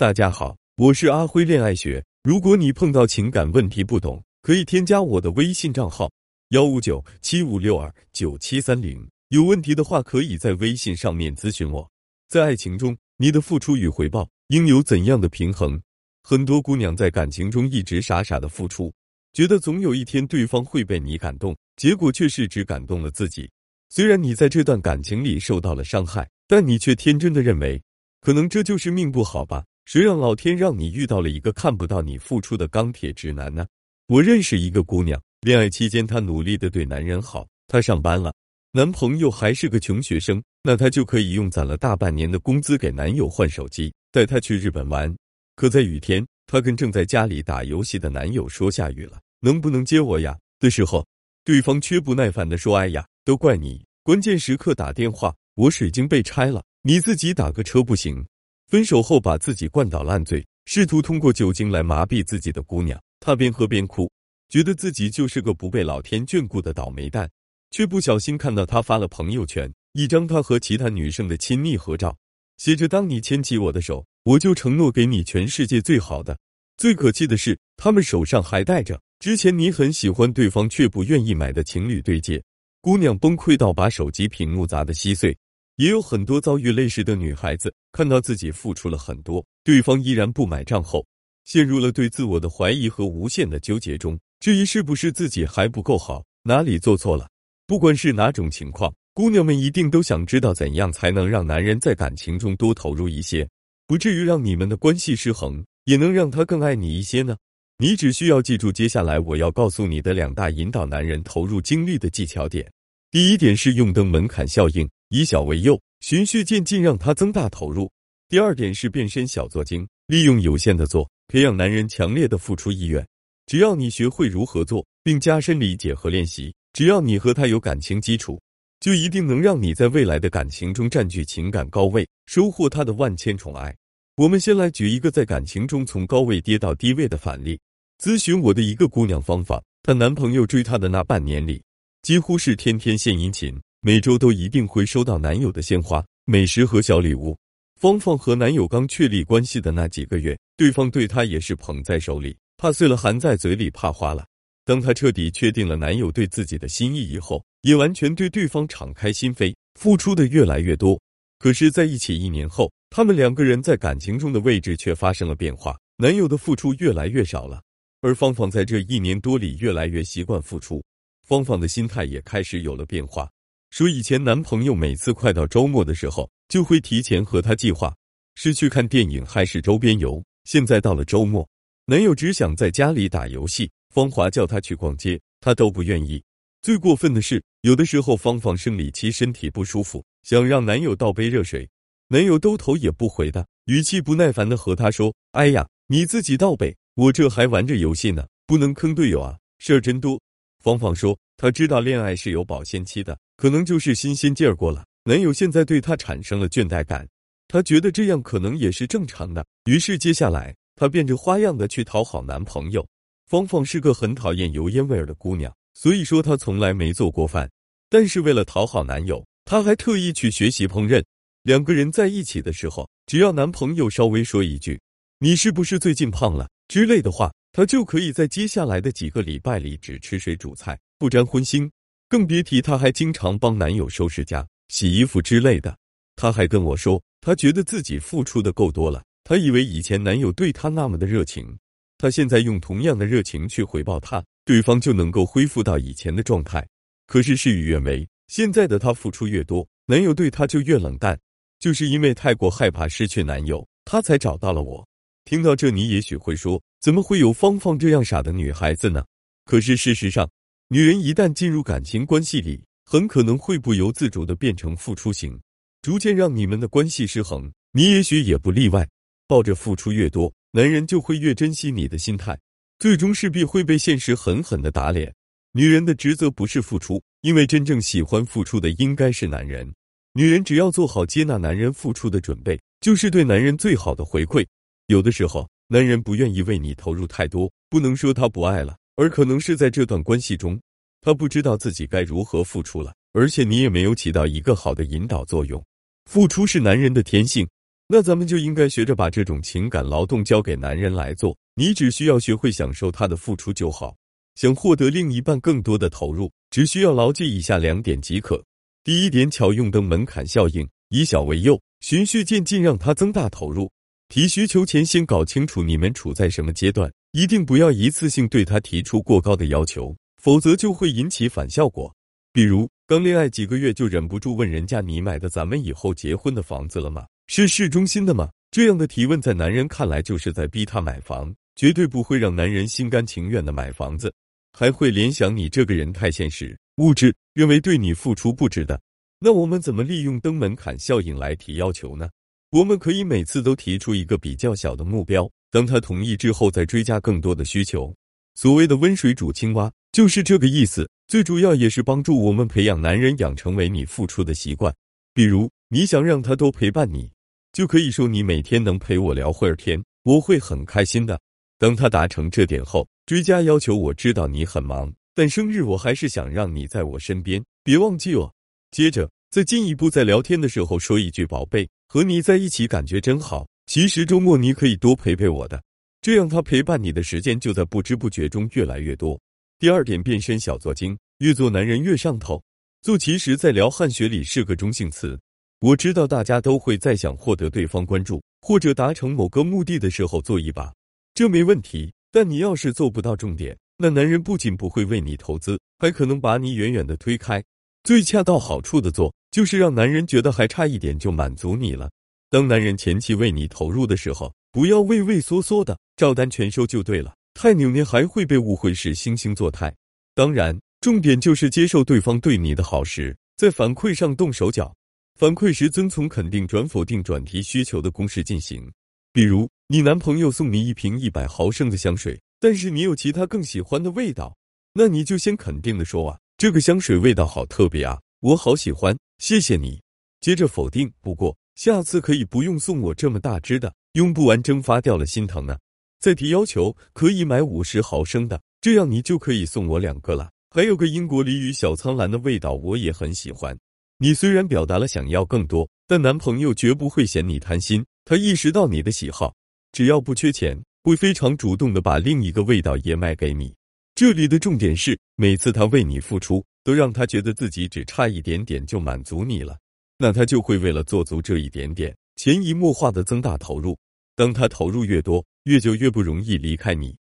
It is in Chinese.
大家好，我是阿辉恋爱学。如果你碰到情感问题不懂，可以添加我的微信账号幺五九七五六二九七三零。有问题的话，可以在微信上面咨询我。在爱情中，你的付出与回报应有怎样的平衡？很多姑娘在感情中一直傻傻的付出，觉得总有一天对方会被你感动，结果却是只感动了自己。虽然你在这段感情里受到了伤害，但你却天真的认为，可能这就是命不好吧。谁让老天让你遇到了一个看不到你付出的钢铁直男呢？我认识一个姑娘，恋爱期间她努力的对男人好，她上班了，男朋友还是个穷学生，那她就可以用攒了大半年的工资给男友换手机，带他去日本玩。可在雨天，她跟正在家里打游戏的男友说下雨了，能不能接我呀？的时候，对方却不耐烦的说：“哎呀，都怪你，关键时刻打电话，我水晶被拆了，你自己打个车不行。”分手后把自己灌倒烂醉，试图通过酒精来麻痹自己的姑娘，她边喝边哭，觉得自己就是个不被老天眷顾的倒霉蛋，却不小心看到他发了朋友圈一张他和其他女生的亲密合照，写着“当你牵起我的手，我就承诺给你全世界最好的”。最可气的是，他们手上还戴着之前你很喜欢对方却不愿意买的情侣对戒，姑娘崩溃到把手机屏幕砸得稀碎。也有很多遭遇类似的女孩子，看到自己付出了很多，对方依然不买账后，陷入了对自我的怀疑和无限的纠结中，质疑是不是自己还不够好，哪里做错了。不管是哪种情况，姑娘们一定都想知道怎样才能让男人在感情中多投入一些，不至于让你们的关系失衡，也能让他更爱你一些呢？你只需要记住接下来我要告诉你的两大引导男人投入精力的技巧点。第一点是用灯门槛效应。以小为诱，循序渐进，让他增大投入。第二点是变身小作精，利用有限的做，培养男人强烈的付出意愿。只要你学会如何做，并加深理解和练习，只要你和他有感情基础，就一定能让你在未来的感情中占据情感高位，收获他的万千宠爱。我们先来举一个在感情中从高位跌到低位的反例。咨询我的一个姑娘芳芳，她男朋友追她的那半年里，几乎是天天献殷勤。每周都一定会收到男友的鲜花、美食和小礼物。芳芳和男友刚确立关系的那几个月，对方对她也是捧在手里，怕碎了含在嘴里，怕花了。当她彻底确定了男友对自己的心意以后，也完全对对方敞开心扉，付出的越来越多。可是，在一起一年后，他们两个人在感情中的位置却发生了变化，男友的付出越来越少了，而芳芳在这一年多里越来越习惯付出，芳芳的心态也开始有了变化。说以前男朋友每次快到周末的时候，就会提前和她计划是去看电影还是周边游。现在到了周末，男友只想在家里打游戏，芳华叫他去逛街，他都不愿意。最过分的是，有的时候芳芳生理期身体不舒服，想让男友倒杯热水，男友都头也不回的，语气不耐烦的和她说：“哎呀，你自己倒呗，我这还玩着游戏呢，不能坑队友啊，事儿真多。”芳芳说：“她知道恋爱是有保鲜期的。”可能就是新鲜劲儿过了，男友现在对她产生了倦怠感，她觉得这样可能也是正常的。于是接下来她变着花样的去讨好男朋友。芳芳是个很讨厌油烟味儿的姑娘，所以说她从来没做过饭。但是为了讨好男友，她还特意去学习烹饪。两个人在一起的时候，只要男朋友稍微说一句“你是不是最近胖了”之类的话，她就可以在接下来的几个礼拜里只吃水煮菜，不沾荤腥。更别提她还经常帮男友收拾家、洗衣服之类的。她还跟我说，她觉得自己付出的够多了。她以为以前男友对她那么的热情，她现在用同样的热情去回报他，对方就能够恢复到以前的状态。可是事与愿违，现在的她付出越多，男友对她就越冷淡。就是因为太过害怕失去男友，她才找到了我。听到这，你也许会说，怎么会有芳芳这样傻的女孩子呢？可是事实上。女人一旦进入感情关系里，很可能会不由自主的变成付出型，逐渐让你们的关系失衡。你也许也不例外。抱着付出越多，男人就会越珍惜你的心态，最终势必会被现实狠狠的打脸。女人的职责不是付出，因为真正喜欢付出的应该是男人。女人只要做好接纳男人付出的准备，就是对男人最好的回馈。有的时候，男人不愿意为你投入太多，不能说他不爱了。而可能是在这段关系中，他不知道自己该如何付出了，而且你也没有起到一个好的引导作用。付出是男人的天性，那咱们就应该学着把这种情感劳动交给男人来做，你只需要学会享受他的付出就好。想获得另一半更多的投入，只需要牢记以下两点即可。第一点，巧用登门槛效应，以小为诱，循序渐进，让他增大投入。提需求前，先搞清楚你们处在什么阶段，一定不要一次性对他提出过高的要求，否则就会引起反效果。比如刚恋爱几个月就忍不住问人家：“你买的咱们以后结婚的房子了吗？是市中心的吗？”这样的提问在男人看来就是在逼他买房，绝对不会让男人心甘情愿的买房子。还会联想你这个人太现实、物质，认为对你付出不值得。那我们怎么利用登门槛效应来提要求呢？我们可以每次都提出一个比较小的目标，当他同意之后再追加更多的需求。所谓的温水煮青蛙就是这个意思。最主要也是帮助我们培养男人养成为你付出的习惯。比如你想让他多陪伴你，就可以说你每天能陪我聊会儿天，我会很开心的。当他达成这点后。追加要求，我知道你很忙，但生日我还是想让你在我身边，别忘记哦。接着再进一步，在聊天的时候说一句“宝贝，和你在一起感觉真好”。其实周末你可以多陪陪我的，这样他陪伴你的时间就在不知不觉中越来越多。第二点，变身小作精，越做男人越上头。做其实，在聊汉学里是个中性词。我知道大家都会在想获得对方关注或者达成某个目的的时候做一把，这没问题。但你要是做不到重点，那男人不仅不会为你投资，还可能把你远远的推开。最恰到好处的做，就是让男人觉得还差一点就满足你了。当男人前期为你投入的时候，不要畏畏缩缩的，照单全收就对了。太扭捏还会被误会是惺惺作态。当然，重点就是接受对方对你的好时，在反馈上动手脚。反馈时遵从肯定转否定转提需求的公式进行。比如，你男朋友送你一瓶一百毫升的香水，但是你有其他更喜欢的味道，那你就先肯定的说啊，这个香水味道好特别啊，我好喜欢，谢谢你。接着否定，不过下次可以不用送我这么大支的，用不完蒸发掉了心疼呢。再提要求，可以买五十毫升的，这样你就可以送我两个了。还有个英国俚语小苍兰的味道，我也很喜欢。你虽然表达了想要更多，但男朋友绝不会嫌你贪心。他意识到你的喜好，只要不缺钱，会非常主动的把另一个味道也卖给你。这里的重点是，每次他为你付出，都让他觉得自己只差一点点就满足你了，那他就会为了做足这一点点，潜移默化的增大投入。当他投入越多，越就越不容易离开你。